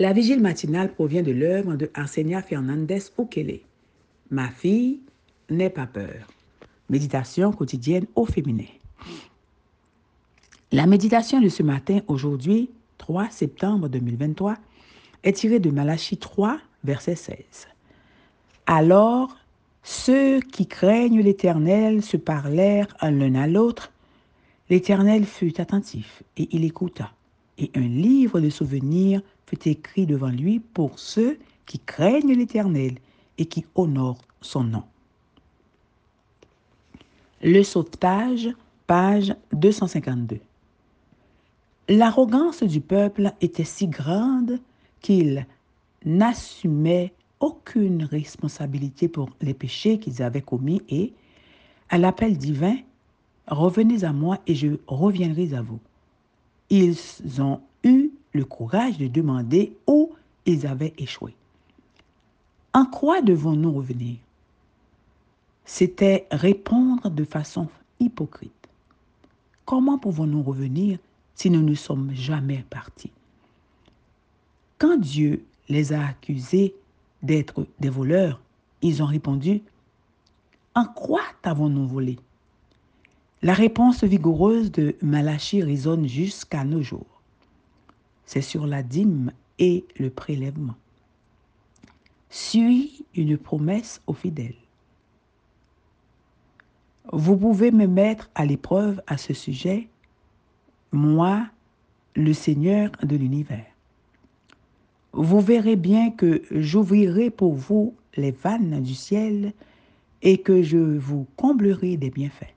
La vigile matinale provient de l'œuvre de Arsenia Fernandez Ukele. Ma fille, n'aie pas peur. Méditation quotidienne au féminin. La méditation de ce matin, aujourd'hui, 3 septembre 2023, est tirée de Malachie 3, verset 16. Alors, ceux qui craignent l'Éternel se parlèrent l'un à l'autre. L'Éternel fut attentif et il écouta, et un livre de souvenirs fut écrit devant lui pour ceux qui craignent l'Éternel et qui honorent son nom. Le sauvetage, page 252. L'arrogance du peuple était si grande qu'il n'assumait aucune responsabilité pour les péchés qu'ils avaient commis et, à l'appel divin, revenez à moi et je reviendrai à vous. Ils ont eu le courage de demander où ils avaient échoué. En quoi devons-nous revenir? C'était répondre de façon hypocrite. Comment pouvons-nous revenir si nous ne sommes jamais partis? Quand Dieu les a accusés d'être des voleurs, ils ont répondu, En quoi t'avons-nous volé La réponse vigoureuse de Malachie résonne jusqu'à nos jours c'est sur la dîme et le prélèvement. Suis une promesse aux fidèles. Vous pouvez me mettre à l'épreuve à ce sujet, moi, le Seigneur de l'univers. Vous verrez bien que j'ouvrirai pour vous les vannes du ciel et que je vous comblerai des bienfaits.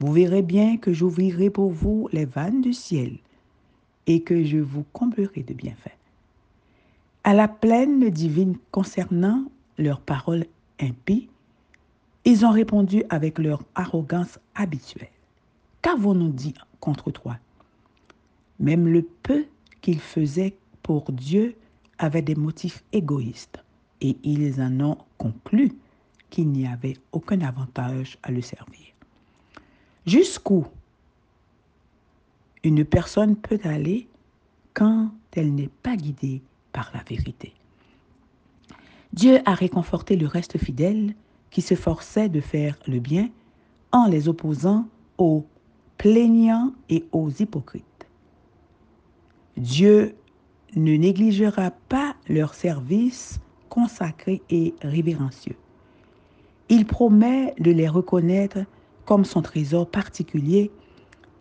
Vous verrez bien que j'ouvrirai pour vous les vannes du ciel et que je vous comblerai de bienfaits. À la plaine divine concernant leurs paroles impies, ils ont répondu avec leur arrogance habituelle. Qu'avons-nous dit contre toi? Même le peu qu'ils faisaient pour Dieu avait des motifs égoïstes et ils en ont conclu qu'il n'y avait aucun avantage à le servir. Jusqu'où une personne peut aller quand elle n'est pas guidée par la vérité. Dieu a réconforté le reste fidèle qui se forçait de faire le bien en les opposant aux plaignants et aux hypocrites. Dieu ne négligera pas leur service consacré et révérencieux. Il promet de les reconnaître comme son trésor particulier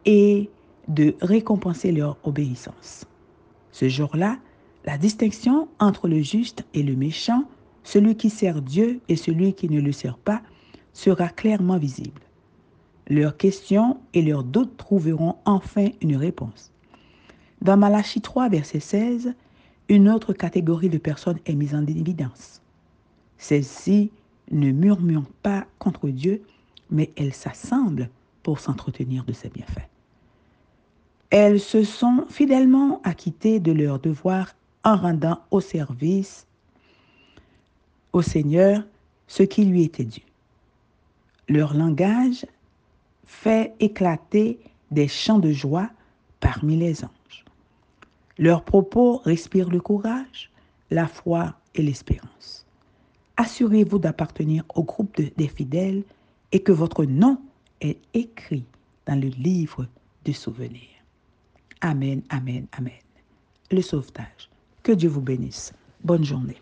et de récompenser leur obéissance. Ce jour-là, la distinction entre le juste et le méchant, celui qui sert Dieu et celui qui ne le sert pas, sera clairement visible. Leurs questions et leurs doutes trouveront enfin une réponse. Dans Malachie 3, verset 16, une autre catégorie de personnes est mise en évidence. Celles-ci ne murmurent pas contre Dieu, mais elles s'assemblent pour s'entretenir de ses bienfaits. Elles se sont fidèlement acquittées de leur devoir en rendant au service au Seigneur ce qui lui était dû. Leur langage fait éclater des chants de joie parmi les anges. Leurs propos respirent le courage, la foi et l'espérance. Assurez-vous d'appartenir au groupe des fidèles et que votre nom est écrit dans le livre de souvenirs. Amen, amen, amen. Le sauvetage. Que Dieu vous bénisse. Bonne journée.